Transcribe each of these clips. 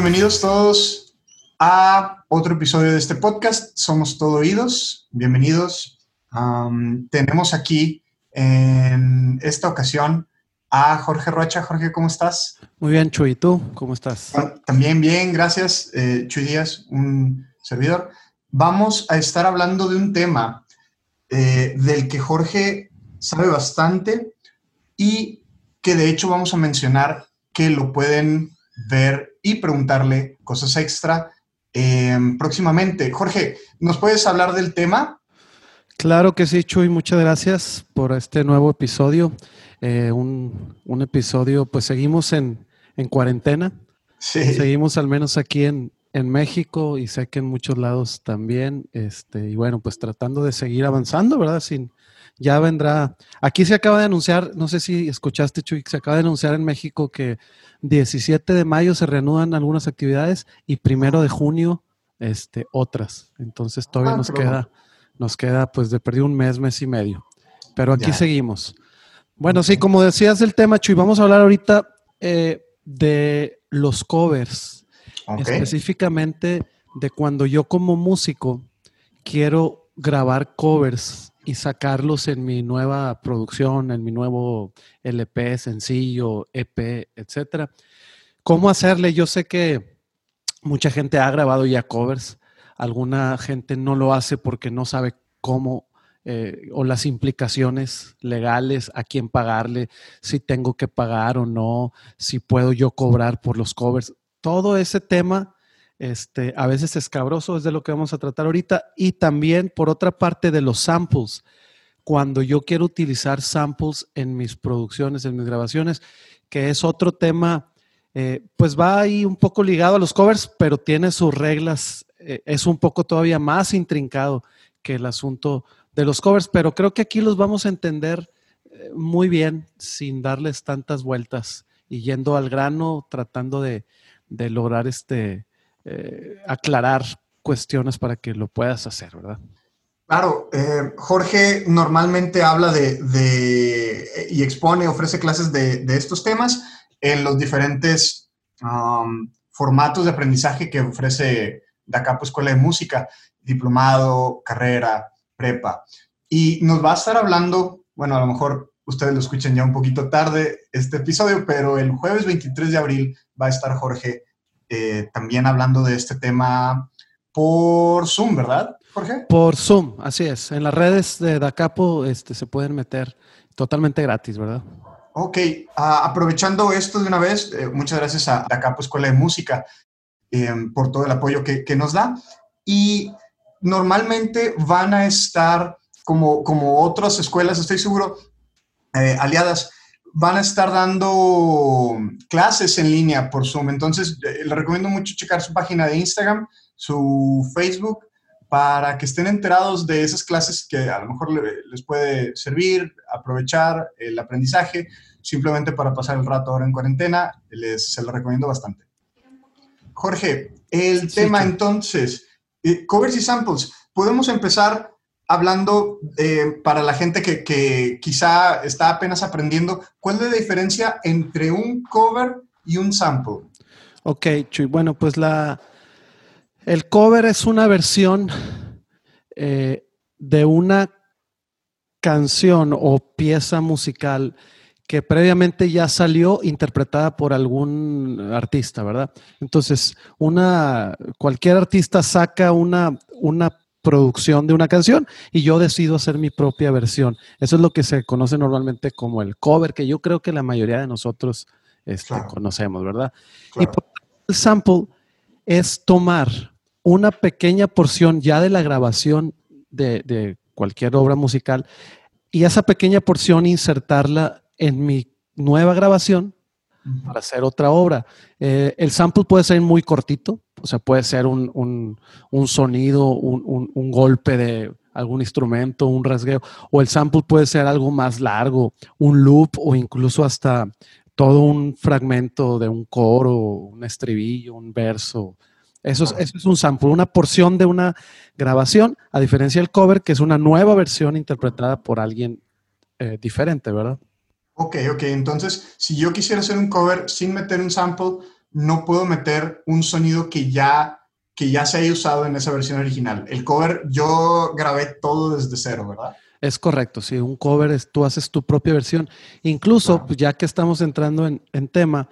Bienvenidos todos a otro episodio de este podcast. Somos Todo Oídos. Bienvenidos. tenemos aquí en esta ocasión a Jorge Rocha. Jorge, ¿cómo estás? Muy bien, Chuy. ¿Y tú? ¿Cómo estás? También bien, gracias. Eh, Chuy Díaz, un servidor. Vamos a estar hablando de un tema eh, del que Jorge sabe bastante y que de hecho vamos a mencionar que lo pueden ver y preguntarle cosas extra em, próximamente. Jorge, ¿nos puedes hablar del tema? Claro que sí, Chuy, muchas gracias por este nuevo episodio. Eh, un, episodio, pues seguimos en, cuarentena. Sí. Seguimos al menos aquí en, en, México y sé que en muchos lados también. Este, y bueno, pues tratando de seguir avanzando, ¿verdad? Sin, ya vendrá. Aquí se acaba de anunciar, no sé si escuchaste, Chuy, se acaba de anunciar en México que 17 de mayo se reanudan algunas actividades y primero de junio este, otras. Entonces todavía ah, nos queda, nos queda pues de perder un mes, mes y medio. Pero aquí seguimos. Bueno, sí, como decías del tema, Chuy, vamos a hablar ahorita eh, de los covers. Específicamente de cuando yo como músico quiero grabar covers y sacarlos en mi nueva producción, en mi nuevo LP, sencillo, EP, etcétera. ¿Cómo hacerle? Yo sé que mucha gente ha grabado ya covers, alguna gente no lo hace porque no sabe cómo eh, o las implicaciones legales, a quién pagarle, si tengo que pagar o no, si puedo yo cobrar por los covers. Todo ese tema este, a veces escabroso, es de lo que vamos a tratar ahorita. Y también, por otra parte, de los samples. Cuando yo quiero utilizar samples en mis producciones, en mis grabaciones, que es otro tema, eh, pues va ahí un poco ligado a los covers, pero tiene sus reglas, eh, es un poco todavía más intrincado que el asunto de los covers, pero creo que aquí los vamos a entender eh, muy bien sin darles tantas vueltas y yendo al grano, tratando de, de lograr este, eh, aclarar cuestiones para que lo puedas hacer, ¿verdad? Claro, eh, Jorge normalmente habla de, y expone, ofrece clases de, estos temas en los diferentes um, formatos de aprendizaje que ofrece DACAPO Escuela de Música, diplomado, carrera, prepa. Y nos va a estar hablando, bueno, a lo mejor ustedes lo escuchen ya un poquito tarde este episodio, pero el jueves 23 de abril va a estar Jorge eh, también hablando de este tema por Zoom, ¿verdad, Jorge? Por Zoom, así es. En las redes de DACAPO este, se pueden meter totalmente gratis, ¿verdad? Ok, ah, aprovechando esto de una vez, eh, muchas gracias a DACAPO Escuela de Música eh, por todo el apoyo que, que, nos da. Y normalmente van a estar, como, como otras escuelas, estoy seguro, aliadas, van a estar dando clases en línea por Zoom. Entonces, eh, les recomiendo mucho checar su página de Instagram, su Facebook, para que estén enterados de esas clases que a lo mejor les puede servir, aprovechar el aprendizaje, simplemente para pasar el rato ahora en cuarentena, les, se lo recomiendo bastante. Jorge, el tema entonces, eh, covers y samples. Podemos empezar hablando eh, para la gente que, quizá está apenas aprendiendo, ¿cuál es la diferencia entre un cover y un sample? Ok, Chuy. Bueno, pues la, el cover es una versión eh, de una canción o pieza musical que previamente ya salió interpretada por algún artista, ¿verdad? Entonces, una, cualquier artista saca una, una producción de una canción y yo decido hacer mi propia versión. Eso es lo que se conoce normalmente como el cover, que yo creo que la mayoría de nosotros este, conocemos, ¿verdad? Y el sample es tomar una pequeña porción ya de la grabación de, cualquier obra musical y esa pequeña porción insertarla en mi nueva grabación para hacer otra obra. Eh, el sample puede ser muy cortito, o sea, puede ser un, sonido, un, golpe de algún instrumento, un rasgueo, o el sample puede ser algo más largo, un loop o incluso hasta todo un fragmento de un coro, un estribillo, un verso. Eso es, eso es un sample, una porción de una grabación, a diferencia del cover, que es una nueva versión interpretada por alguien eh, diferente, ¿verdad? Ok, ok. Entonces, si yo quisiera hacer un cover sin meter un sample, no puedo meter un sonido que ya, que ya se haya usado en esa versión original. El cover yo grabé todo desde cero, ¿verdad? Es correcto, sí, un cover es, tú haces tu propia versión. Incluso, pues, ya que estamos entrando en, tema,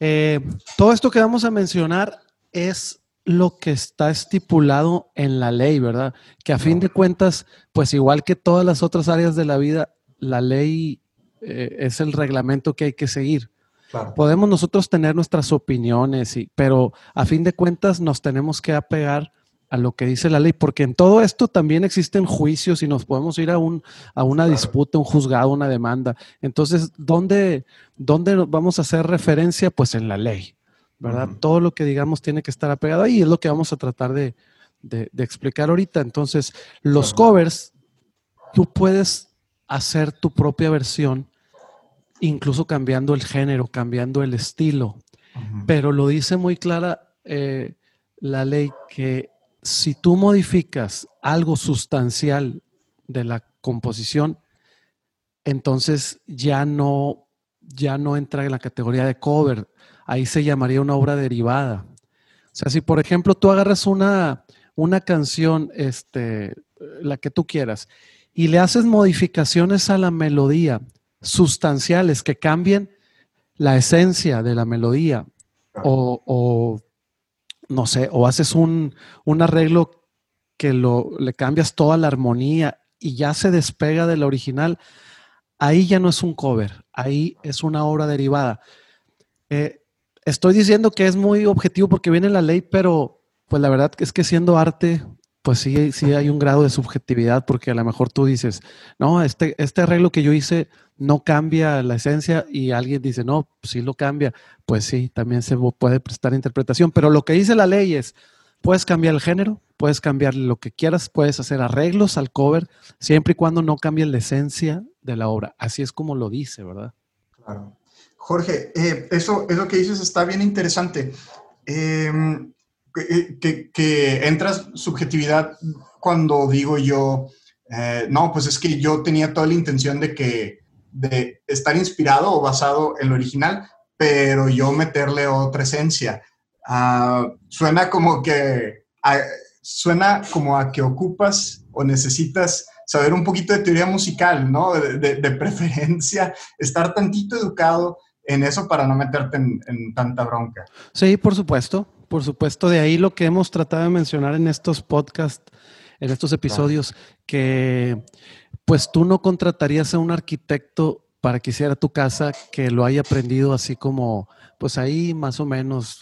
eh, todo esto que vamos a mencionar es lo que está estipulado en la ley, ¿verdad? Que a fin de cuentas, pues igual que todas las otras áreas de la vida, la ley eh, es el reglamento que hay que seguir. Podemos nosotros tener nuestras opiniones, pero a fin de cuentas nos tenemos que apegar a lo que dice la ley, porque en todo esto también existen juicios y nos podemos ir a, un, a una disputa, un juzgado, una demanda. Entonces, ¿dónde, ¿dónde vamos a hacer referencia? Pues en la ley, ¿verdad? Todo lo que digamos tiene que estar apegado ahí, es lo que vamos a tratar de, explicar ahorita. Entonces, los covers, tú puedes hacer tu propia versión, incluso cambiando el género, cambiando el estilo, pero lo dice muy clara eh, la ley que si tú modificas algo sustancial de la composición, entonces ya no, ya no entra en la categoría de cover. Ahí se llamaría una obra derivada. O sea, si por ejemplo tú agarras una, una canción, este, la que tú quieras, y le haces modificaciones a la melodía sustanciales que cambien la esencia de la melodía o no sé, o haces un, arreglo que lo, le cambias toda la armonía y ya se despega de la original, ahí ya no es un cover, ahí es una obra derivada. Eh, estoy diciendo que es muy objetivo porque viene la ley, pero pues la verdad es que siendo arte, pues sí, sí hay un grado de subjetividad porque a lo mejor tú dices, no, este, este arreglo que yo hice no cambia la esencia y alguien dice, no, sí lo cambia, pues sí, también se puede prestar interpretación, pero lo que dice la ley es, puedes cambiar el género, puedes cambiar lo que quieras, puedes hacer arreglos al cover, siempre y cuando no cambie la esencia de la obra. Así es como lo dice, ¿verdad? Claro. Jorge, eh, eso, es lo que dices está bien interesante. Em, que, que, entras subjetividad cuando digo yo, eh, no, pues es que yo tenía toda la intención de que de estar inspirado o basado en lo original, pero yo meterle otra esencia. Ah, suena como que suena como a que ocupas o necesitas saber un poquito de teoría musical, ¿no? De, preferencia, estar tantito educado en eso para no meterte en, en, tanta bronca. Sí, por supuesto, por supuesto. De ahí lo que hemos tratado de mencionar en estos podcasts, en estos episodios, que pues tú no contratarías a un arquitecto para que hiciera tu casa que lo haya aprendido así como, pues ahí más o menos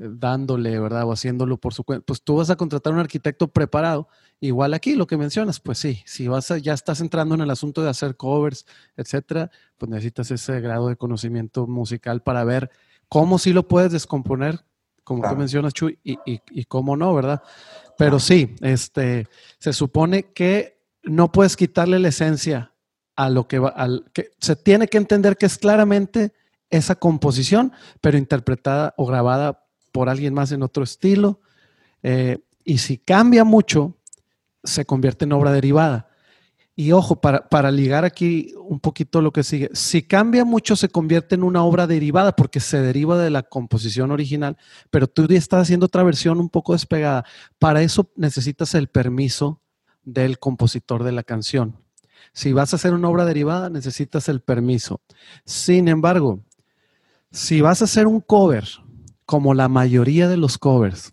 dándole, ¿verdad? O haciéndolo por su cuenta. Pues tú vas a contratar a un arquitecto preparado. Igual aquí lo que mencionas, pues sí, si vas ya estás entrando en el asunto de hacer covers, etcétera, pues necesitas ese grado de conocimiento musical para ver cómo sí lo puedes descomponer, como tú mencionas, Chuy, y, y, y cómo no, ¿verdad? Pero sí, este, se supone que no puedes quitarle la esencia a lo que va, al, que se tiene que entender que es claramente esa composición, pero interpretada o grabada por alguien más en otro estilo. Eh, y si cambia mucho, se convierte en obra derivada. Y ojo, para, ligar aquí un poquito lo que sigue, si cambia mucho se convierte en una obra derivada porque se deriva de la composición original, pero tú estás haciendo otra versión un poco despegada. Para eso necesitas el permiso del compositor de la canción. Si vas a hacer una obra derivada, necesitas el permiso. Sin embargo, si vas a hacer un cover, como la mayoría de los covers,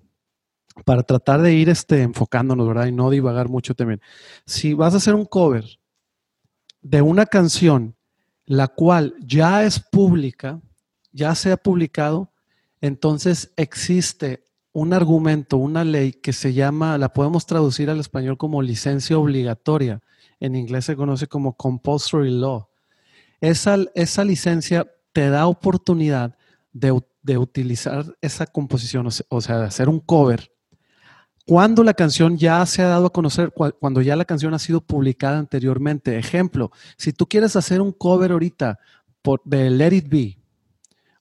para tratar de ir este, enfocándonos, ¿verdad? Y no divagar mucho también. Si vas a hacer un cover de una canción, la cual ya es pública, ya se ha publicado, entonces existe un argumento, una ley que se llama, la podemos traducir al español como licencia obligatoria. En inglés se conoce como compulsory law. Esa, esa licencia te da oportunidad de, utilizar esa composición, o sea, de hacer un cover, cuando la canción ya se ha dado a conocer, cuando ya la canción ha sido publicada anteriormente. Ejemplo, si tú quieres hacer un cover ahorita por, de Let It Be,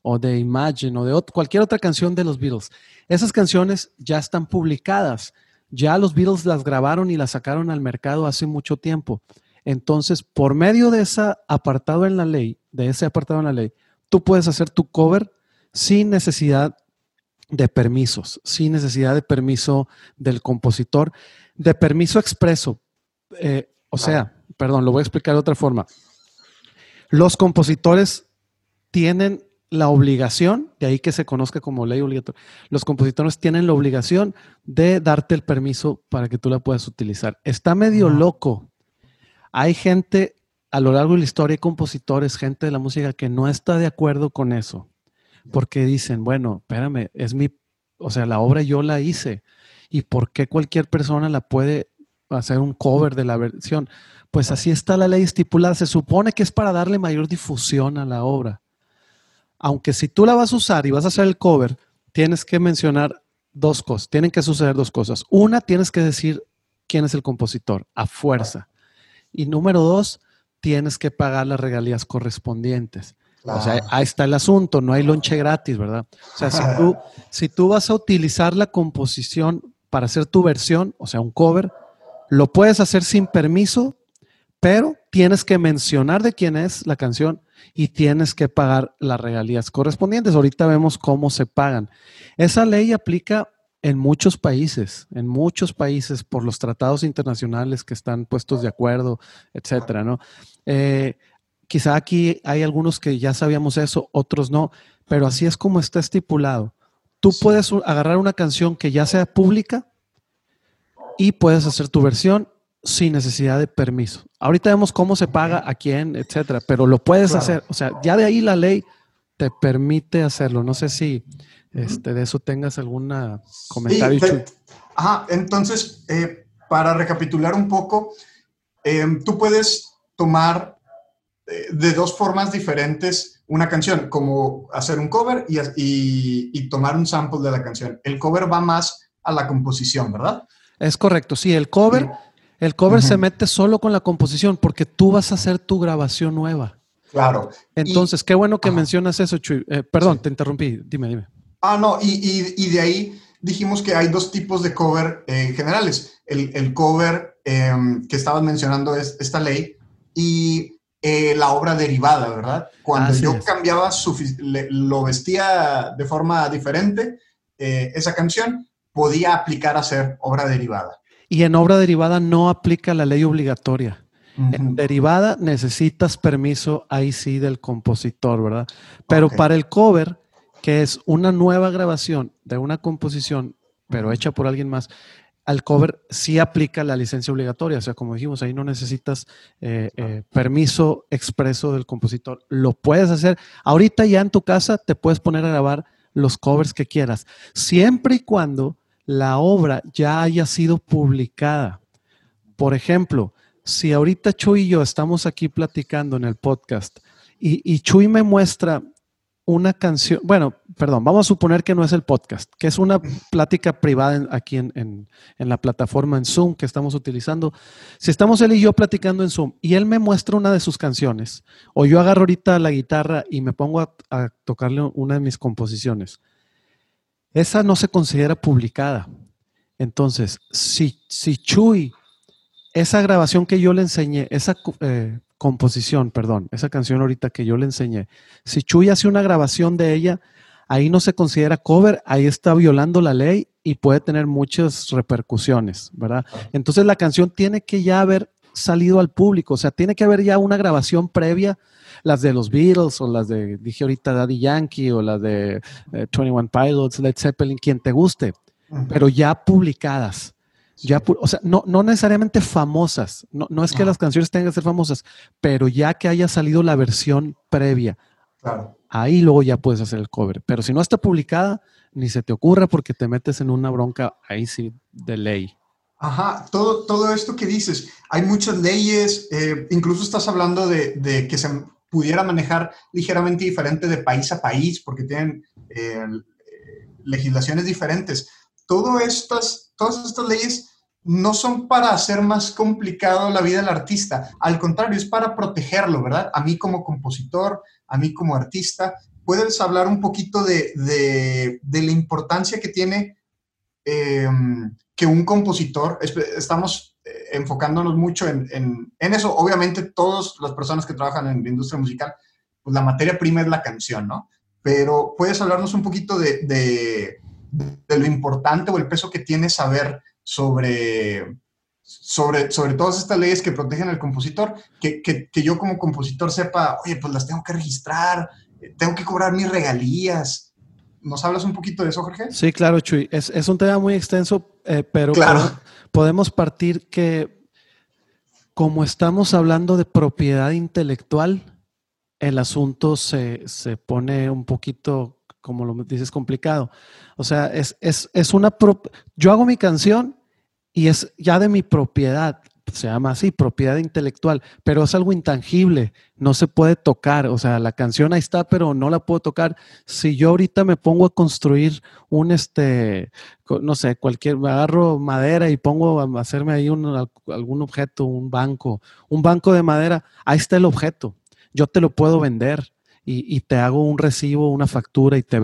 o de Imagine o de cualquier otra canción de los Beatles. Esas canciones ya están publicadas. Ya los Beatles las grabaron y las sacaron al mercado hace mucho tiempo. Entonces, por medio de ese apartado en la ley, de ese apartado en la ley, tú puedes hacer tu cover sin necesidad de permisos, sin necesidad de permiso del compositor, de permiso expreso. Eh, o sea, perdón, lo voy a explicar de otra forma. Los compositores tienen la obligación, de ahí que se conozca como ley obligatoria, los compositores tienen la obligación de darte el permiso para que tú la puedas utilizar. Está medio loco. Hay gente a lo largo de la historia, hay compositores, gente de la música que no está de acuerdo con eso, porque dicen, bueno, espérame, es mi, o sea, la obra yo la hice, ¿y por qué cualquier persona la puede hacer un cover de la versión? Pues así está la ley estipulada, se supone que es para darle mayor difusión a la obra aunque si tú la vas a usar y vas a hacer el cover, tienes que mencionar dos cosas, tienen que suceder dos cosas. Una, tienes que decir quién es el compositor, a fuerza. Y número dos, tienes que pagar las regalías correspondientes. O sea, ahí está el asunto, no hay lonche gratis, ¿verdad? O sea, si tú, si tú vas a utilizar la composición para hacer tu versión, o sea, un cover, lo puedes hacer sin permiso, pero tienes que mencionar de quién es la canción y tienes que pagar las regalías correspondientes. Ahorita vemos cómo se pagan. Esa ley aplica en muchos países, en muchos países por los tratados internacionales que están puestos de acuerdo, etcétera, ¿no? Eh, quizá aquí hay algunos que ya sabíamos eso, otros no, pero así es como está estipulado. Tú puedes agarrar una canción que ya sea pública y puedes hacer tu versión sin necesidad de permiso. Ahorita vemos cómo se paga, a quién, etcétera, pero lo puedes hacer. O sea, ya de ahí la ley te permite hacerlo. No sé si este, de eso tengas algún comentario. ajá, entonces, eh, para recapitular un poco, em, tú puedes tomar de dos formas diferentes una canción, como hacer un cover y, y, tomar un sample de la canción. El cover va más a la composición, ¿verdad? Es correcto, sí, el cover el cover se mete solo con la composición porque tú vas a hacer tu grabación nueva. Claro. Entonces, qué bueno que mencionas eso, Chuy. Eh, perdón, te interrumpí. Dime, dime. Ah, no, y, de ahí dijimos que hay dos tipos de cover eh, generales. El, cover em, que estabas mencionando es esta ley y eh, la obra derivada, ¿verdad? Cuando yo cambiaba, lo vestía de forma diferente, esa canción podía aplicar a ser obra derivada. Y en obra derivada no aplica la ley obligatoria. En derivada necesitas permiso ahí sí del compositor, ¿verdad? Pero para el cover, que es una nueva grabación de una composición, pero hecha por alguien más, al cover sí aplica la licencia obligatoria. O sea, como dijimos, ahí no necesitas eh, eh, permiso expreso del compositor. Lo puedes hacer. Ahorita ya en tu casa te puedes poner a grabar los covers que quieras, siempre y cuando la obra ya haya sido publicada. Por ejemplo, si ahorita Chuy y yo estamos aquí platicando en el podcast y, Chuy me muestra una canción, bueno, perdón, vamos a suponer que no es el podcast, que es una plática privada aquí en, la plataforma en Zoom que estamos utilizando. Si estamos él y yo platicando en Zoom y él me muestra una de sus canciones, o yo agarro ahorita la guitarra y me pongo a tocarle una de mis composiciones, esa no se considera publicada. Entonces, si, si Chuy, esa grabación que yo le enseñé, esa eh, composición, perdón, esa canción ahorita que yo le enseñé, si Chuy hace una grabación de ella, ahí no se considera cover, ahí está violando la ley y puede tener muchas repercusiones, ¿verdad? Entonces la canción tiene que ya haber salido al público, o sea, tiene que haber ya una grabación previa las de los Beatles o las de, dije ahorita, Daddy Yankee o las de 21 eh, Pilots, Led Zeppelin, quien te guste, pero ya publicadas. Ya, o sea, no, no necesariamente famosas, no, no es que las canciones tengan que ser famosas, pero ya que haya salido la versión previa, ahí luego ya puedes hacer el cover. Pero si no está publicada, ni se te ocurra porque te metes en una bronca ahí sí de ley. Ajá, todo, todo esto que dices, hay muchas leyes, eh, incluso estás hablando de, que se pudiera manejar ligeramente diferente de país a país, porque tienen eh, legislaciones diferentes. Todas estas leyes no son para hacer más complicado la vida del artista, al contrario, es para protegerlo, ¿verdad? A mí como compositor, a mí como artista. ¿Puedes hablar un poquito de, de, la importancia que tiene em, que un compositor, estamos enfocándonos mucho en, en, eso. Obviamente, todas las personas que trabajan en la industria musical, pues la materia prima es la canción, ¿no? pero puedes hablarnos un poquito de, de, lo importante o el peso que tiene saber sobre, sobre, sobre todas estas leyes que protegen al compositor, que, que, que yo como compositor sepa, oye, pues las tengo que registrar, tengo que cobrar mis regalías. ¿Nos hablas un poquito de eso, Jorge? Sí, claro, Chuy. Es, es un tema muy extenso, eh, pero podemos partir que como estamos hablando de propiedad intelectual, el asunto se, se pone un poquito, como lo dices, complicado. O sea, es, es, es una... Yo hago mi canción y es ya de mi propiedad se llama así, propiedad intelectual, pero es algo intangible, no se puede tocar, o sea, la canción ahí está, pero no la puedo tocar. Si yo ahorita me pongo a construir un, este, no sé, cualquier, me agarro madera y pongo a hacerme ahí un, algún objeto, un banco, un banco de madera, ahí está el objeto, yo te lo puedo vender y, te hago un recibo, una factura y, te,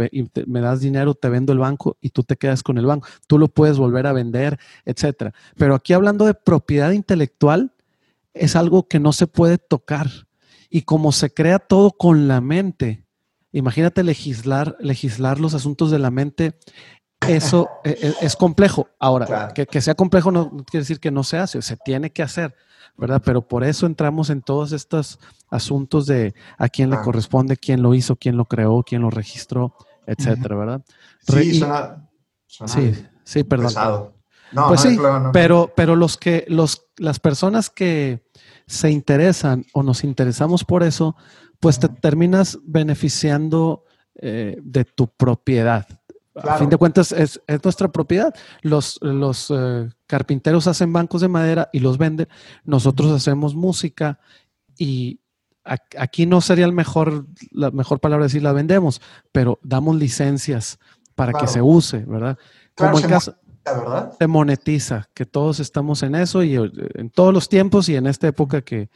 me das dinero, te vendo el banco y tú te quedas con el banco. Tú lo puedes volver a vender, etcétera. Pero aquí hablando de propiedad intelectual, es algo que no se puede tocar. Y como se crea todo con la mente, imagínate legislar, legislar los asuntos de la mente, eso e, e, es, complejo. Ahora, que, que, sea complejo no quiere decir que no se hace, se tiene que hacer. ¿Verdad? Pero por eso entramos en todos estos asuntos de a quién le corresponde, quién lo hizo, quién lo creó, quién lo registró, etcétera, ¿verdad? Sí, suena, sí, sí, perdón. No, pues sí, pero, pero los que, los, las personas que se interesan o nos interesamos por eso, pues te terminas beneficiando eh, de tu propiedad, a fin de cuentas es, nuestra propiedad. Los, los eh, carpinteros hacen bancos de madera y los venden. Nosotros hacemos música y aquí no sería el mejor, la mejor palabra decir la vendemos, pero damos licencias para que se use, ¿verdad? Como el caso, ¿verdad? Se monetiza, que todos estamos en eso y eh, en todos los tiempos y en esta época que,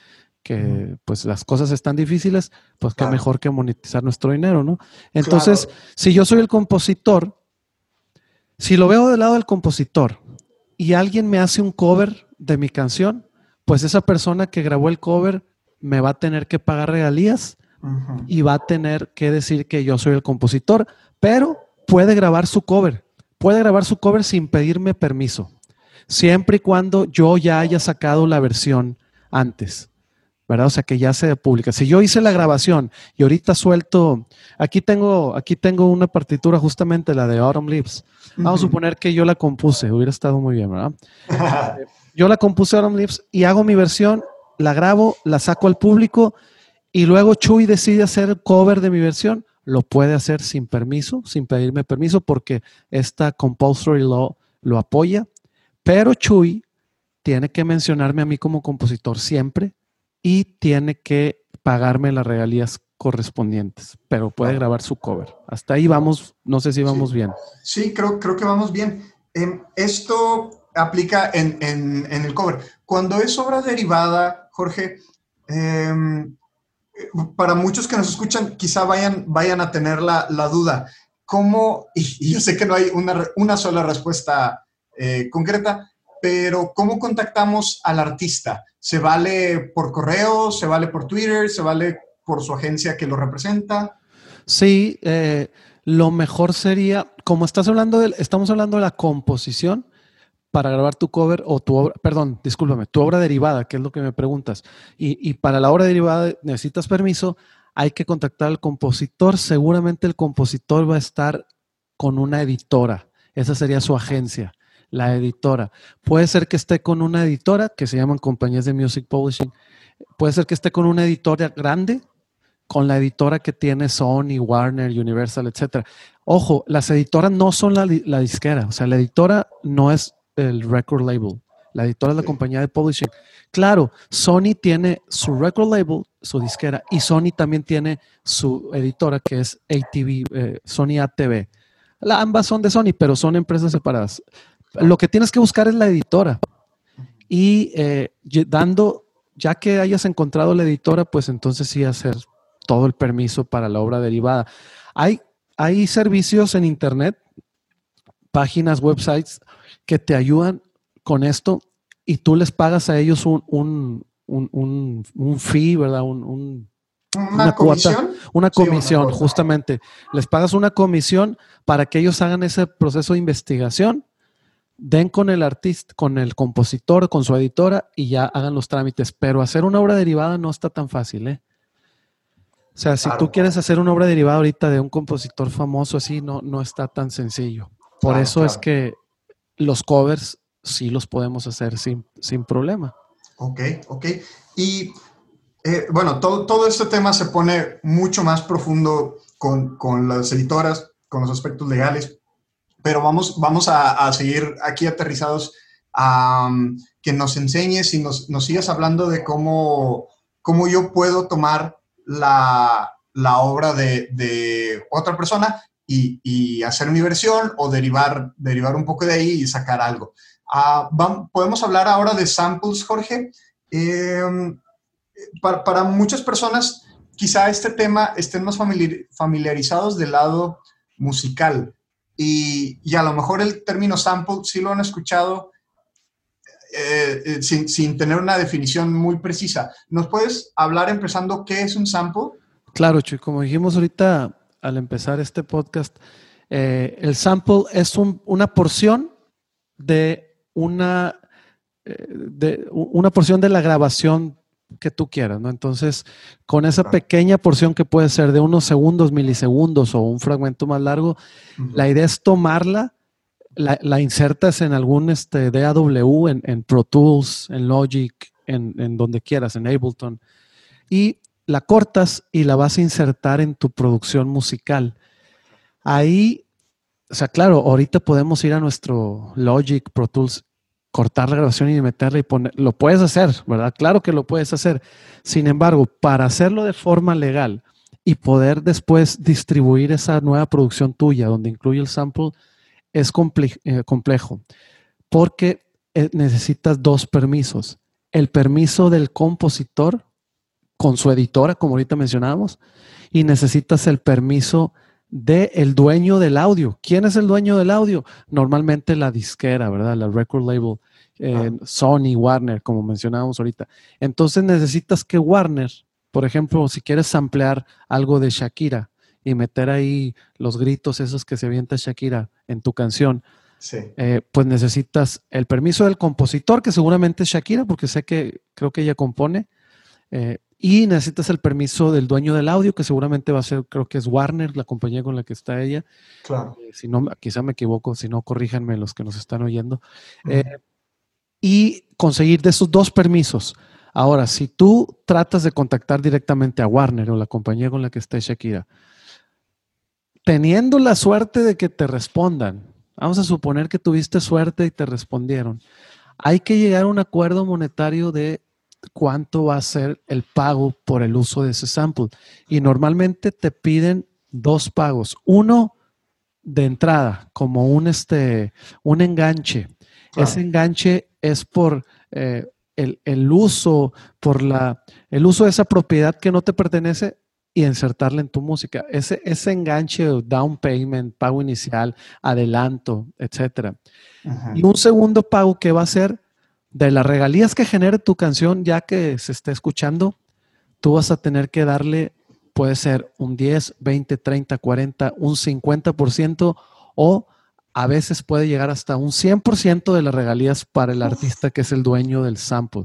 que pues las cosas están difíciles, pues qué mejor que monetizar nuestro dinero, ¿no? Entonces, si yo soy el compositor, si lo veo del lado del compositor y alguien me hace un cover de mi canción, pues esa persona que grabó el cover me va a tener que pagar regalías y va a tener que decir que yo soy el compositor, pero puede grabar su cover, puede grabar su cover sin pedirme permiso, siempre y cuando yo ya haya sacado la versión antes. ¿Verdad? O sea, que ya se publica. Si yo hice la grabación y ahorita suelto, aquí tengo, aquí tengo una partitura justamente la de Autumn Leaves. Vamos a suponer que yo la compuse, hubiera estado muy bien, ¿verdad? yo la compuse Autumn Leaves y hago mi versión, la grabo, la saco al público y luego Chuy decide hacer cover de mi versión. Lo puede hacer sin permiso, sin pedirme permiso, porque esta compulsory law lo apoya. Pero Chuy tiene que mencionarme a mí como compositor siempre y tiene que pagarme las regalías correspondientes, pero puede grabar su cover. Hasta ahí vamos, no sé si vamos bien. Sí, creo, creo que vamos bien. Em, esto aplica en, el cover. Cuando es obra derivada, Jorge, em, para muchos que nos escuchan, quizá vayan, vayan a tener la, duda. ¿Cómo, y, yo sé que no hay una, una sola respuesta eh, concreta, pero ¿cómo contactamos al artista? ¿Se vale por correo? ¿Se vale por Twitter? ¿Se vale por su agencia que lo representa? Sí, eh, lo mejor sería, como estás hablando de, estamos hablando de la composición para grabar tu cover o tu obra, perdón, discúlpame, tu obra derivada, que es lo que me preguntas. Y, y para la obra derivada necesitas permiso, hay que contactar al compositor. Seguramente el compositor va a estar con una editora. Esa sería su agencia la editora. Puede ser que esté con una editora que se llaman compañías de music publishing. Puede ser que esté con una editora grande, con la editora que tiene Sony, Warner, Universal, etc. Ojo, las editoras no son la, disquera, o sea, la editora no es el record label. La editora es la compañía de publishing. Claro, Sony tiene su record label, su disquera, y Sony también tiene su editora que es ATV, eh, Sony ATV. La, ambas son de Sony, pero son empresas separadas. Lo que tienes que buscar es la editora. Y eh, dando, ya que hayas encontrado la editora, pues entonces sí hacer todo el permiso para la obra derivada. Hay, hay servicios en Internet, páginas, websites que te ayudan con esto y tú les pagas a ellos un, un, un, un fee, ¿verdad? Un, una, comisión. una comisión, justamente. Les pagas una comisión para que ellos hagan ese proceso de investigación, den con el artista, con el compositor, con su editora y ya hagan los trámites. Pero hacer una obra derivada no está tan fácil, ¿eh? O sea, si tú quieres hacer una obra derivada ahorita de un compositor famoso así, no, no está tan sencillo. Por eso es que los covers sí los podemos hacer sin, sin problema. Ok, ok. Y eh, bueno, todo, todo este tema se pone mucho más profundo con, con las editoras, con los aspectos legales, pero vamos, vamos a, seguir aquí aterrizados a que nos enseñes y nos, nos, sigas hablando de cómo, cómo yo puedo tomar la, la obra de, de, otra persona y, y, hacer mi versión o derivar, derivar un poco de ahí y sacar algo. Ah, vamos, podemos hablar ahora de samples, Jorge. Eh, para, muchas personas, quizá este tema estén más familiarizados del lado musical. Y, a lo mejor el término sample sí lo han escuchado eh, eh, sin, tener una definición muy precisa. ¿Nos puedes hablar empezando qué es un sample? Claro, Chuy, como dijimos ahorita al empezar este podcast, eh, el sample es una porción de una, de una porción de la grabación que tú quieras, ¿no? Entonces, con esa pequeña porción que puede ser de unos segundos, milisegundos o un fragmento más largo, la idea es tomarla, la, insertas en algún este, DAW, en, Pro Tools, en Logic, en, donde quieras, en Ableton, y la cortas y la vas a insertar en tu producción musical. Ahí, o sea, claro, ahorita podemos ir a nuestro Logic, Pro Tools cortar la grabación y meterla y poner, lo puedes hacer, ¿verdad? Claro que lo puedes hacer. Sin embargo, para hacerlo de forma legal y poder después distribuir esa nueva producción tuya donde incluye el sample, es eh, complejo porque eh, necesitas dos permisos. El permiso del compositor con su editora, como ahorita mencionábamos, y necesitas el permiso del el dueño del audio. ¿Quién es el dueño del audio? Normalmente la disquera, ¿verdad? La record label, eh, Sony, Warner, como mencionábamos ahorita. Entonces necesitas que Warner, por ejemplo, si quieres ampliar algo de Shakira y meter ahí los gritos esos que se avienta Shakira en tu canción, eh, pues necesitas el permiso del compositor, que seguramente es Shakira, porque sé que creo que ella compone. Eh, y necesitas el permiso del dueño del audio, que seguramente va a ser, creo que es Warner, la compañía con la que está ella. Claro. Eh, si no, quizá me equivoco, si no, corríjanme los que nos están oyendo. Eh, y conseguir de esos dos permisos. Ahora, si tú tratas de contactar directamente a Warner o la compañía con la que está Shakira, teniendo la suerte de que te respondan, vamos a suponer que tuviste suerte y te respondieron, hay que llegar a un acuerdo monetario de cuánto va a ser el pago por el uso de ese sample. Y normalmente te piden dos pagos. Uno de entrada, como un, este, un enganche. Ese enganche es por eh, el, uso, por la, el uso de esa propiedad que no te pertenece y insertarla en tu música. Ese, ese enganche, down payment, pago inicial, adelanto, etcétera. Y un segundo pago que va a ser de las regalías que genere tu canción ya que se esté escuchando, tú vas a tener que darle, puede ser un 10, 20, 30, 40, un 50% o a veces puede llegar hasta un 100% de las regalías para el artista que es el dueño del sample.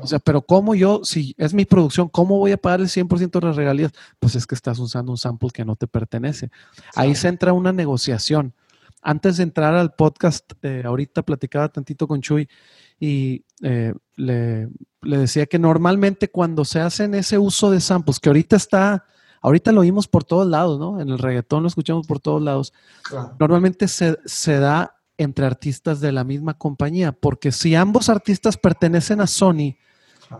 O sea, pero ¿cómo yo, si es mi producción, cómo voy a pagar el 100% de las regalías? Pues es que estás usando un sample que no te pertenece. Ahí se entra una negociación. Antes de entrar al podcast, eh, ahorita platicaba tantito con Chuy y eh, le, decía que normalmente cuando se hacen ese uso de samples, que ahorita está, ahorita lo oímos por todos lados, ¿no? En el reggaetón lo escuchamos por todos lados. Normalmente se, da entre artistas de la misma compañía, porque si ambos artistas pertenecen a Sony,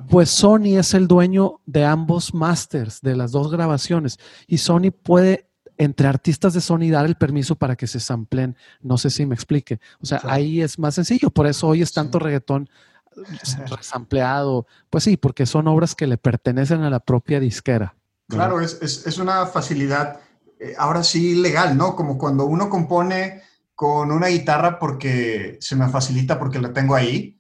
pues Sony es el dueño de ambos masters, de las dos grabaciones, y Sony puede entre artistas de Sony dar el permiso para que se samplen. No sé si me explique. O sea, ahí es más sencillo. Por eso hoy es tanto reggaetón sampleado. Pues sí, porque son obras que le pertenecen a la propia disquera. Claro, es, una facilidad, eh, ahora sí legal, ¿no? Como cuando uno compone con una guitarra porque se me facilita porque la tengo ahí,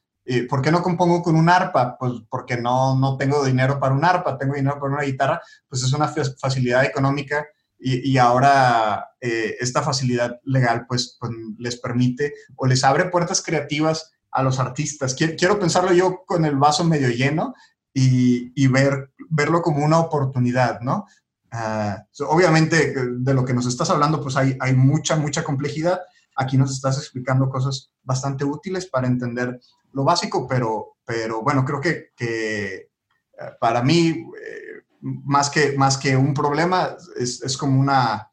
¿Por qué no compongo con un arpa? Pues porque no, no tengo dinero para un arpa, tengo dinero para una guitarra, pues es una facilidad económica y, ahora eh, esta facilidad legal pues, pues, les permite o les abre puertas creativas a los artistas. Quiero, pensarlo yo con el vaso medio lleno y, ver, verlo como una oportunidad, ¿no? Ah, obviamente de lo que nos estás hablando pues hay, hay mucha, mucha complejidad. Aquí nos estás explicando cosas bastante útiles para entender lo básico, pero, pero bueno, creo que, que eh, para mí, eh, más, que, más que un problema, es, es como una,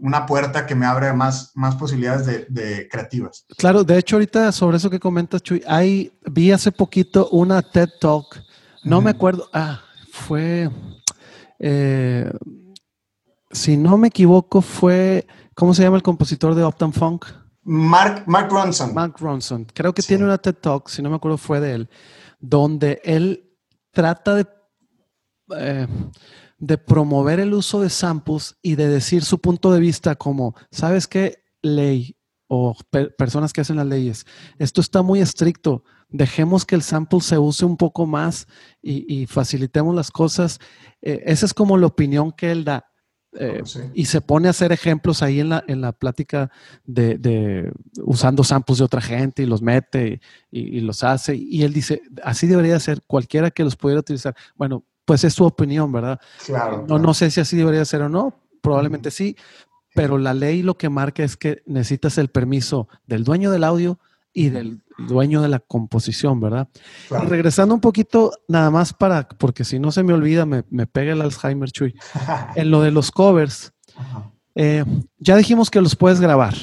una puerta que me abre más, más posibilidades de, creativas. Claro, de hecho ahorita sobre eso que comentas, Chuy, hay, vi hace poquito una TED Talk, no me acuerdo, ah, fue, eh, si no me equivoco, fue, ¿cómo se llama el compositor de Uptown Funk? Mark, Mark Ronson. Mark Ronson. Creo que tiene una TED Talk, si no me acuerdo fue de él, donde él trata de, eh, de promover el uso de samples y de decir su punto de vista como, ¿sabes qué? Ley o personas que hacen las leyes. Esto está muy estricto. Dejemos que el sample se use un poco más y, facilitemos las cosas. Eh, esa es como la opinión que él da. Eh, y se pone a hacer ejemplos ahí en la, en la plática de, usando samples de otra gente y los mete y, los hace. Y él dice, así debería ser cualquiera que los pudiera utilizar. Bueno, pues es su opinión, ¿verdad? Claro. No, no sé si así debería ser o no, probablemente sí, pero la ley lo que marca es que necesitas el permiso del dueño del audio y del dueño de la composición, ¿verdad? regresando un poquito, nada más para, porque si no se me olvida, me, pega el Alzheimer, Chuy. en lo de los covers, eh, ya dijimos que los puedes grabar.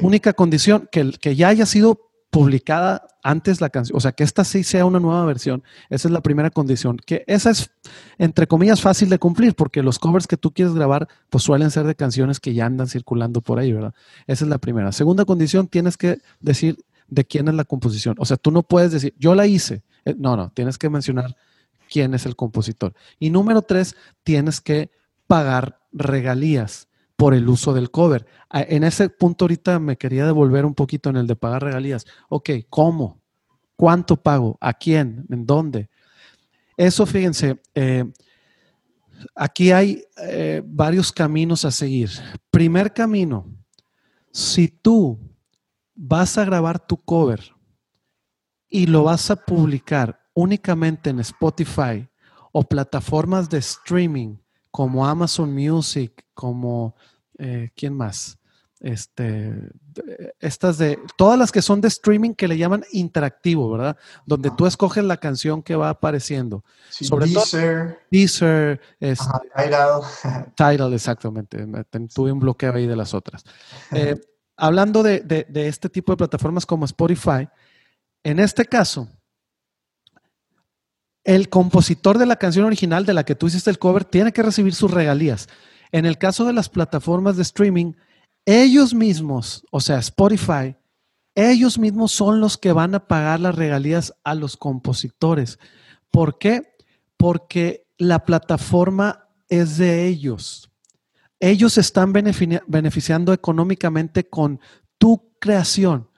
Única condición, que, que ya haya sido publicada antes la canción, o sea, que esta sí sea una nueva versión, esa es la primera condición, que esa es, entre comillas, fácil de cumplir, porque los covers que tú quieres grabar, pues suelen ser de canciones que ya andan circulando por ahí, ¿verdad? Esa es la primera. Segunda condición, tienes que decir de quién es la composición. O sea, tú no puedes decir, yo la hice. Eh, no, no, tienes que mencionar quién es el compositor. Y número tres, tienes que pagar regalías por el uso del cover. En ese punto ahorita me quería devolver un poquito en el de pagar regalías. Ok, ¿cómo? ¿Cuánto pago? ¿A quién? ¿En dónde? Eso, fíjense, eh, aquí hay eh, varios caminos a seguir. Primer camino, si tú vas a grabar tu cover y lo vas a publicar únicamente en Spotify o plataformas de streaming como Amazon Music, como, eh, ¿quién más? Este, estas de, todas las que son de streaming que le llaman interactivo, ¿verdad? Donde tú escoges la canción que va apareciendo. Sobre Deezer. todo Deezer, este, Tidal. Tidal, exactamente. Tuve un bloqueo ahí de las otras. Eh, hablando de, este tipo de plataformas como Spotify, en este caso, el compositor de la canción original de la que tú hiciste el cover tiene que recibir sus regalías. En el caso de las plataformas de streaming, ellos mismos, o sea, Spotify, ellos mismos son los que van a pagar las regalías a los compositores. ¿Por qué? Porque la plataforma es de ellos ellos están beneficiando económicamente con tu creación.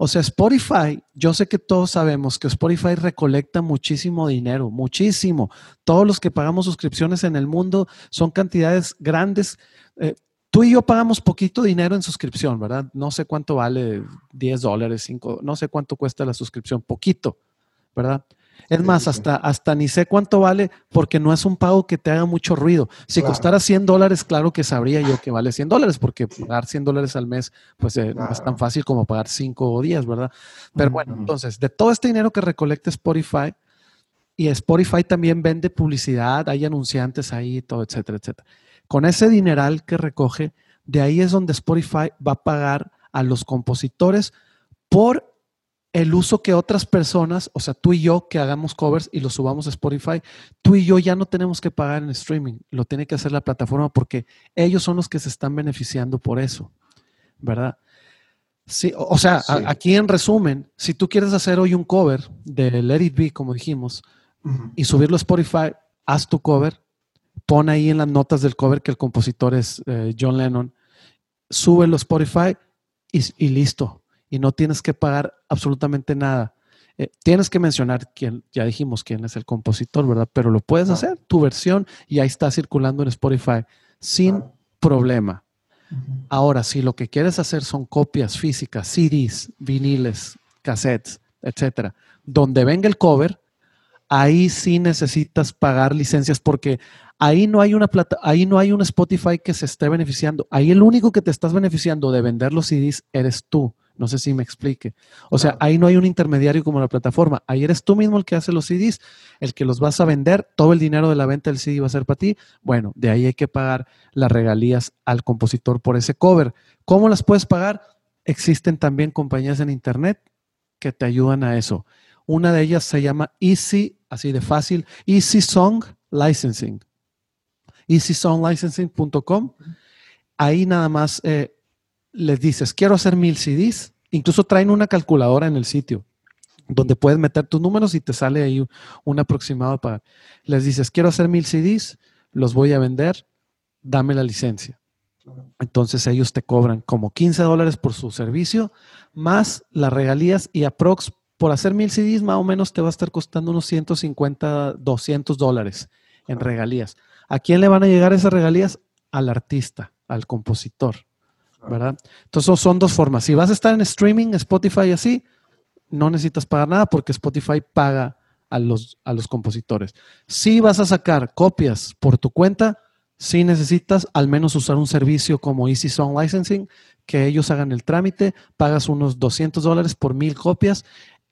O sea, Spotify, yo sé que todos sabemos que Spotify recolecta muchísimo dinero, muchísimo. Todos los que pagamos suscripciones en el mundo son cantidades grandes. Eh, tú y yo pagamos poquito dinero en suscripción, ¿verdad? No sé cuánto vale, 10 dólares, 5, no sé cuánto cuesta la suscripción, poquito, ¿verdad? Es más, hasta, hasta ni sé cuánto vale porque no es un pago que te haga mucho ruido. Si costara 100 dólares, claro que sabría yo que vale 100 dólares porque pagar 100 dólares al mes pues eh, no es tan fácil como pagar 5 o 10, ¿verdad? Pero bueno, entonces, de todo este dinero que recolecta Spotify, y Spotify también vende publicidad, hay anunciantes ahí, todo, etcétera, etcétera. Con ese dineral que recoge, de ahí es donde Spotify va a pagar a los compositores por el uso que otras personas, o sea, tú y yo que hagamos covers y los subamos a Spotify, tú y yo ya no tenemos que pagar en streaming, lo tiene que hacer la plataforma porque ellos son los que se están beneficiando por eso, ¿verdad? Sí, o sea, aquí en resumen, si tú quieres hacer hoy un cover de Let It Be, como dijimos, y subirlo a Spotify, haz tu cover, pon ahí en las notas del cover que el compositor es eh, John Lennon, súbelo a Spotify y listo y no tienes que pagar absolutamente nada. eh, tienes que mencionar quién, ya dijimos quién es el compositor, ¿verdad? Pero lo puedes hacer, tu versión, y ahí está circulando en Spotify sin problema. Ahora, si lo que quieres hacer son copias físicas, CDs, viniles, cassettes, etcétera, donde venga el cover, ahí sí necesitas pagar licencias porque ahí no hay una plata, ahí no hay un Spotify que se esté beneficiando. Ahí el único que te estás beneficiando de vender los CDs eres tú. No sé si me explique. O sea, ahí no hay un intermediario como la plataforma. Ahí eres tú mismo el que hace los CDs, el que los vas a vender. Todo el dinero de la venta del CD va a ser para ti. Bueno, de ahí hay que pagar las regalías al compositor por ese cover. ¿Cómo las puedes pagar? Existen también compañías en Internet que te ayudan a eso. Una de ellas se llama Easy, así de fácil, Easy Song Licensing. EasySongLicensing.com. Ahí nada más eh, les dices, quiero hacer mil CDs. Incluso traen una calculadora en el sitio donde puedes meter tus números y te sale ahí un aproximado para... Les dices, quiero hacer mil CDs, los voy a vender, dame la licencia. Entonces ellos te cobran como 15 dólares por su servicio, más las regalías y aprox por hacer mil CDs más o menos te va a estar costando unos 150, 200 dólares en regalías. ¿A quién le van a llegar esas regalías? Al artista, al compositor, Entonces son dos formas. Si vas a estar en streaming, Spotify así, no necesitas pagar nada porque Spotify paga a los, a los compositores. Si vas a sacar copias por tu cuenta, si necesitas al menos usar un servicio como Easy Song Licensing, que ellos hagan el trámite, pagas unos 200 dólares por mil copias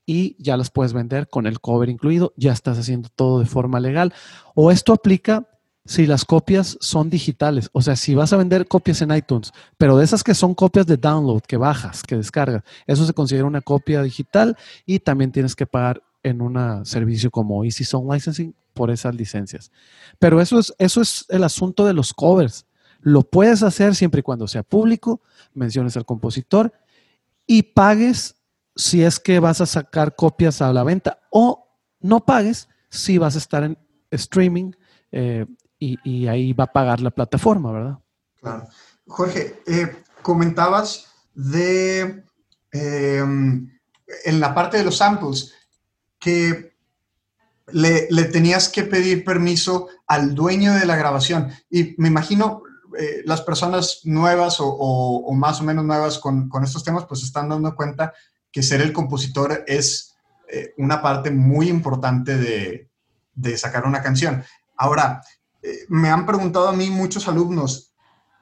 y ya las puedes vender con el cover incluido, ya estás haciendo todo de forma legal. O esto aplica si las copias son digitales, o sea, si vas a vender copias en iTunes, pero de esas que son copias de download, que bajas, que descargas, eso se considera una copia digital y también tienes que pagar en un servicio como Easy Song Licensing por esas licencias. Pero eso es, eso es el asunto de los covers. Lo puedes hacer siempre y cuando sea público, menciones al compositor y pagues si es que vas a sacar copias a la venta o no pagues si vas a estar en streaming eh, y, ahí va a pagar la plataforma, ¿verdad? Claro. Jorge, eh, comentabas de em, en la parte de los samples que le, tenías que pedir permiso al dueño de la grabación. Y me imagino eh, las personas nuevas o, más o menos nuevas con, estos temas, pues están dando cuenta que ser el compositor es eh, una parte muy importante de, de, sacar una canción. Ahora, eh, me han preguntado a mí muchos alumnos,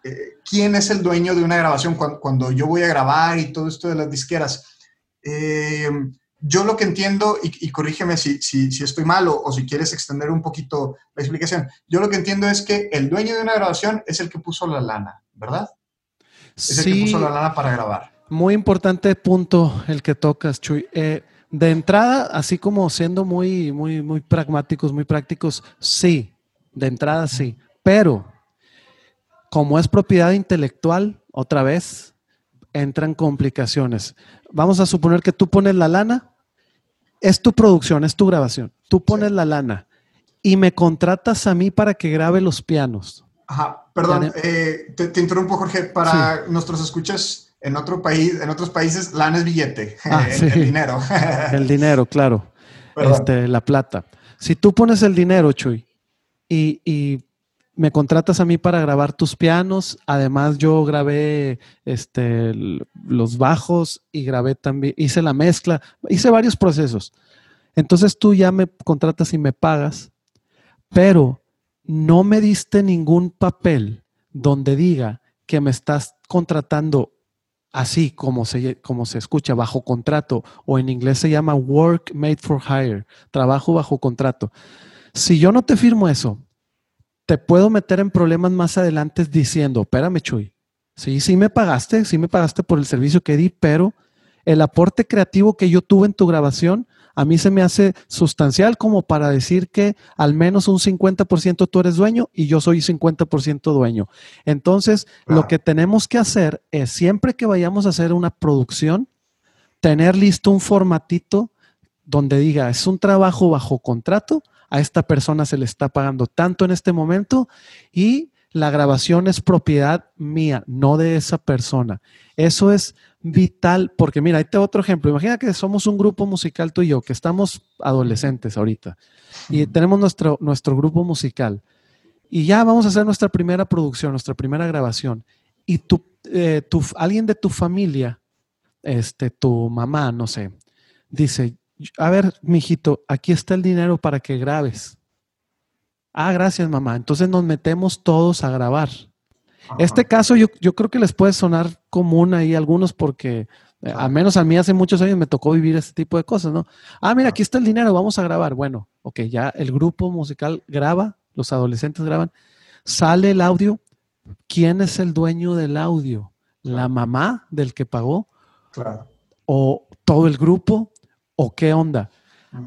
eh, ¿quién es el dueño de una grabación cuando, yo voy a grabar y todo esto de las disqueras? Eh, yo lo que entiendo, y, corrígeme si, si, estoy mal o, si quieres extender un poquito la explicación, yo lo que entiendo es que el dueño de una grabación es el que puso la lana, ¿verdad? Es el que puso la lana para grabar. Muy importante punto el que tocas, Chuy. de entrada, así como siendo muy, muy, muy pragmáticos, muy prácticos, sí, de entrada sí, pero como es propiedad intelectual, otra vez, entran complicaciones. Vamos a suponer que tú pones la lana, es tu producción, es tu grabación, tú pones la lana y me contratas a mí para que grabe los pianos. Ajá, perdón, eh, te, interrumpo Jorge, para nuestros escuchas en otro país, en otros países, lana es billete, ah, el, dinero. el dinero, claro, este, la plata. Si tú pones el dinero, Chuy, y, me contratas a mí para grabar tus pianos. Además, yo grabé este, los bajos y grabé también, hice la mezcla, hice varios procesos. Entonces tú ya me contratas y me pagas, pero no me diste ningún papel donde diga que me estás contratando así como se, como se escucha, bajo contrato, o en inglés se llama work made for hire, trabajo bajo contrato. Si yo no te firmo eso, te puedo meter en problemas más adelante diciendo, espérame, Chuy, sí, sí me pagaste, sí me pagaste por el servicio que di, pero el aporte creativo que yo tuve en tu grabación a mí se me hace sustancial como para decir que al menos un 50% tú eres dueño y yo soy 50% dueño. Entonces, lo que tenemos que hacer es siempre que vayamos a hacer una producción, tener listo un formatito donde diga, es un trabajo bajo contrato, a esta persona se le está pagando tanto en este momento y la grabación es propiedad mía, no de esa persona. Eso es vital, porque mira, ahí te otro ejemplo. Imagina que somos un grupo musical tú y yo, que estamos adolescentes ahorita, y tenemos nuestro, nuestro grupo musical, y ya vamos a hacer nuestra primera producción, nuestra primera grabación, y tú, eh, alguien de tu familia, este, tu mamá, no sé, dice, a ver, mijito, aquí está el dinero para que grabes. Ah, gracias, mamá. Entonces nos metemos todos a grabar. Este caso yo, yo, creo que les puede sonar común ahí a algunos porque eh, al menos a mí hace muchos años me tocó vivir este tipo de cosas, ¿no? Ah, mira, aquí está el dinero, vamos a grabar. Bueno, ok, ya el grupo musical graba, los adolescentes graban, sale el audio. ¿Quién es el dueño del audio? ¿La mamá del que pagó? Claro. ¿O todo el grupo? ¿O qué onda?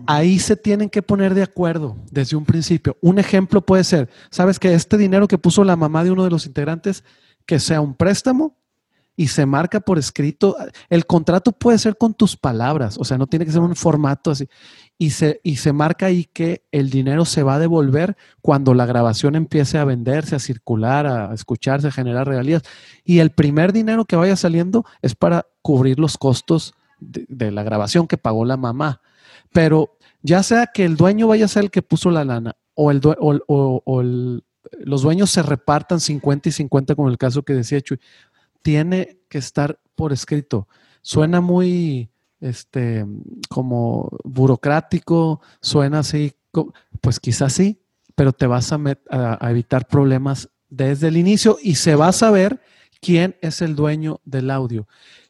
Ahí se tienen que poner de acuerdo desde un principio. Un ejemplo puede ser, sabes que este dinero que puso la mamá de uno de los integrantes, que sea un préstamo y se marca por escrito. El contrato puede ser con tus palabras, o sea, no tiene que ser un formato así. Y se, y se marca ahí que el dinero se va a devolver cuando la grabación empiece a venderse, a circular, a escucharse, a generar regalías. Y el primer dinero que vaya saliendo es para cubrir los costos de la grabación que pagó la mamá. Pero ya sea que el dueño vaya a ser el que puso la lana o, el, o, los dueños se repartan 50 y 50, como el caso que decía Chuy, tiene que estar por escrito. Suena muy este, como burocrático, suena así, pues quizás sí, pero te vas a, a evitar problemas desde el inicio y se va a saber quién es el dueño del audio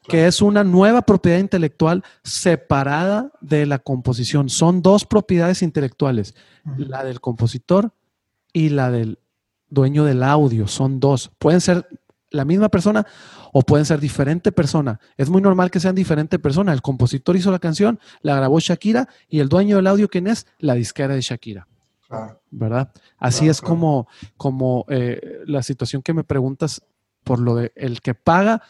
que es una nueva propiedad intelectual separada de la composición. Son dos propiedades intelectuales, la del compositor y la del dueño del audio. Son dos. Pueden ser la misma persona o pueden ser diferente persona. Es muy normal que sean diferente persona. El compositor hizo la canción, la grabó Shakira y el dueño del audio, ¿quién es? La disquera de Shakira. ¿Verdad? Así es como, como eh, la situación que me preguntas por lo de el que paga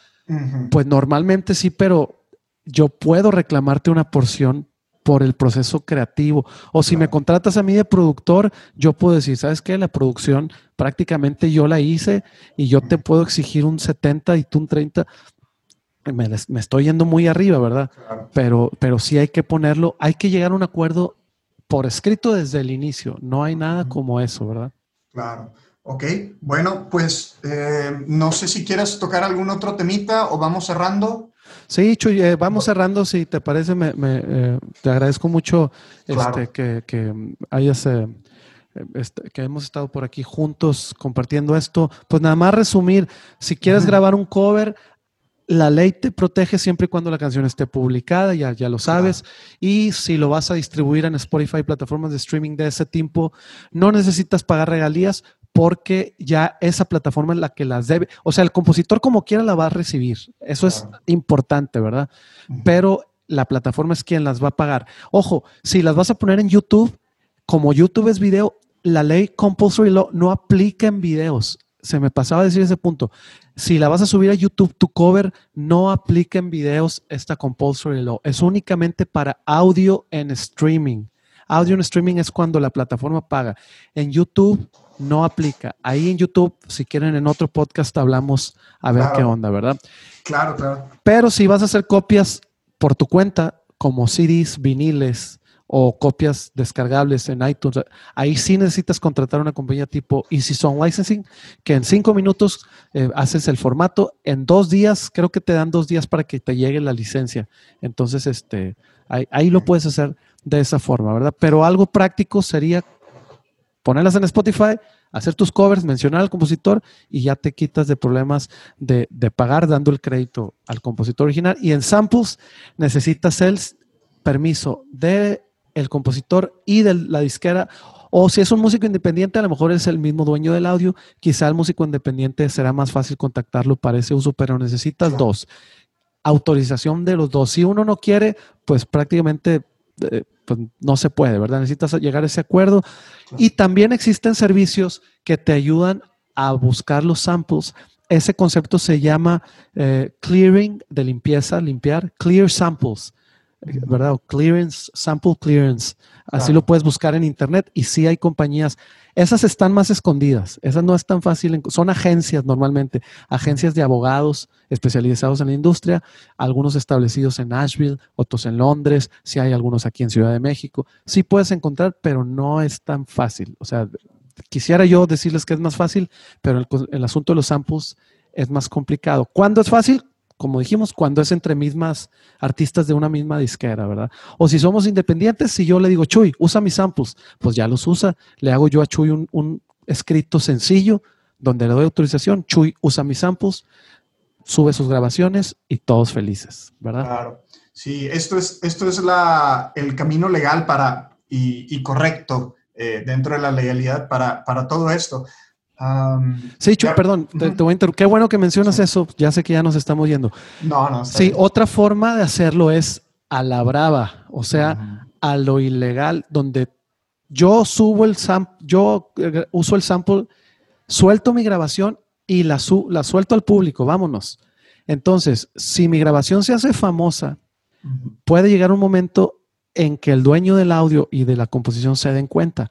pues normalmente sí, pero yo puedo reclamarte una porción por el proceso creativo. O si me contratas a mí de productor, yo puedo decir, ¿sabes qué? La producción prácticamente yo la hice y yo te puedo exigir un 70 y tú un 30. Me, estoy yendo muy arriba, ¿verdad? Pero, pero sí hay que ponerlo, hay que llegar a un acuerdo por escrito desde el inicio. No hay nada como eso, ¿verdad? Claro. Ok, bueno, pues eh, no sé si quieres tocar algún otro temita o vamos cerrando. Sí, Chuy, eh, vamos cerrando, si te parece, me, eh, te agradezco mucho este, que, hayas, este, que hemos estado por aquí juntos compartiendo esto. Pues nada más resumir, si quieres grabar un cover, la ley te protege siempre y cuando la canción esté publicada, ya, ya lo sabes. Y si lo vas a distribuir en Spotify, plataformas de streaming de ese tipo, no necesitas pagar regalías, porque ya esa plataforma es la que las debe. O sea, el compositor como quiera la va a recibir. Eso es importante, ¿verdad? Pero la plataforma es quien las va a pagar. Ojo, si las vas a poner en YouTube, como YouTube es video, la ley Compulsory Law no aplica en videos. Se me pasaba a decir ese punto. Si la vas a subir a YouTube, tu cover no aplica en videos esta Compulsory Law. Es únicamente para audio en streaming. Audio en streaming es cuando la plataforma paga. En YouTube no aplica. Ahí en YouTube, si quieren, en otro podcast hablamos a ver qué onda, ¿verdad? Claro, claro. Pero si vas a hacer copias por tu cuenta, como CDs, viniles o copias descargables en iTunes, ahí sí necesitas contratar una compañía tipo Easy Song Licensing, que en cinco minutos eh, haces el formato, en dos días, creo que te dan dos días para que te llegue la licencia. Entonces, este, ahí lo puedes hacer de esa forma, ¿verdad? Pero algo práctico sería ponerlas en Spotify, hacer tus covers, mencionar al compositor y ya te quitas de problemas de, pagar dando el crédito al compositor original. Y en samples necesitas el permiso del el compositor y de la disquera. O si es un músico independiente, a lo mejor es el mismo dueño del audio. Quizá el músico independiente será más fácil contactarlo para ese uso, pero necesitas dos. Autorización de los dos. Si uno no quiere, pues prácticamente eh, pues no se puede, ¿verdad? Necesitas llegar a ese acuerdo. Y también existen servicios que te ayudan a buscar los samples. Ese concepto se llama eh, clearing de limpieza, limpiar, clear samples. ¿Verdad? O clearance, sample clearance. Así lo puedes buscar en internet y sí hay compañías. Esas están más escondidas. Esas no es tan fácil. Son agencias normalmente, agencias de abogados especializados en la industria, algunos establecidos en Nashville, otros en Londres, si hay algunos aquí en Ciudad de México. Sí puedes encontrar, pero no es tan fácil. O sea, quisiera yo decirles que es más fácil, pero el, el asunto de los samples es más complicado. ¿Cuándo es fácil? Como dijimos, cuando es entre mismas artistas de una misma disquera, ¿verdad? O si somos independientes, si yo le digo, Chuy, usa mis samples, pues ya los usa. Le hago yo a Chuy un, escrito sencillo donde le doy autorización, Chuy usa mis samples, sube sus grabaciones y todos felices, ¿verdad? Claro. Sí, esto es, esto es la, el camino legal para, y, correcto eh, dentro de la legalidad para, para todo esto sí, perdón, te, voy a interrumpir. Qué bueno que mencionas eso. Ya sé que ya nos estamos yendo. No, no. Sí, otra forma de hacerlo es a la brava, o sea, a lo ilegal, donde yo subo el sample, yo eh, uso el sample, suelto mi grabación y la, la suelto al público, vámonos. Entonces, si mi grabación se hace famosa, puede llegar un momento en que el dueño del audio y de la composición se den cuenta.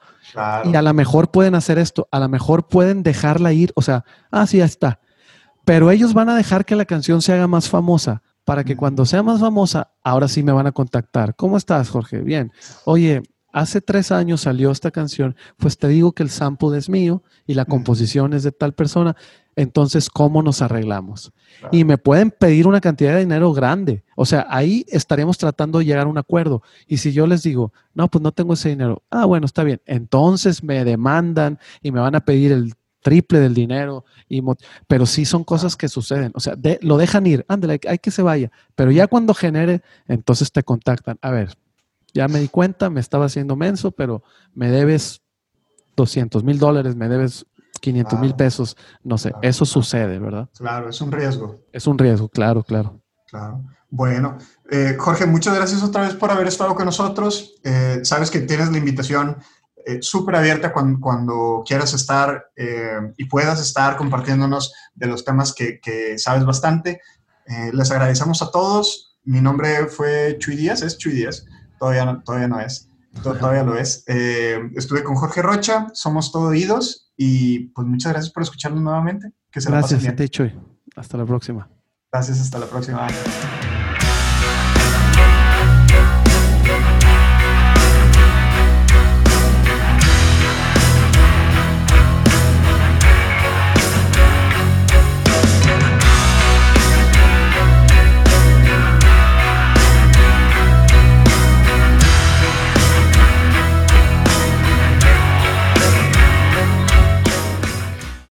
Y a lo mejor pueden hacer esto, a lo mejor pueden dejarla ir, o sea, ah, sí, ya está. Pero ellos van a dejar que la canción se haga más famosa para que cuando sea más famosa, ahora sí me van a contactar. ¿Cómo estás, Jorge? Bien. Oye, hace tres años salió esta canción, pues te digo que el sample es mío y la composición es de tal persona. Entonces, ¿cómo nos arreglamos? Y me pueden pedir una cantidad de dinero grande. O sea, ahí estaríamos tratando de llegar a un acuerdo. Y si yo les digo, no, pues no tengo ese dinero. Ah, bueno, está bien. Entonces me demandan y me van a pedir el triple del dinero. Y pero sí son cosas que suceden. O sea, lo dejan ir. Ándale, hay que se vaya. Pero ya cuando genere, entonces te contactan. A ver, ya me di cuenta, me estaba haciendo menso, pero me debes 200 mil dólares, me debes 500 mil pesos, no sé, eso sucede, ¿verdad? Claro, es un riesgo. Es un riesgo, claro, claro. Claro. Bueno, eh, Jorge, muchas gracias otra vez por haber estado con nosotros. Eh, sabes que tienes la invitación eh, súper abierta cuando, cuando, quieras estar y puedas estar compartiéndonos de los temas que, que sabes bastante. les agradecemos a todos. Mi nombre fue Chuy Díaz, es Chuy Díaz, todavía no, todavía no es, todavía lo es. estuve con Jorge Rocha, somos todo oídos y pues muchas gracias por escucharnos nuevamente. Que se gracias, Chuy. Hasta la próxima. Gracias, hasta la próxima.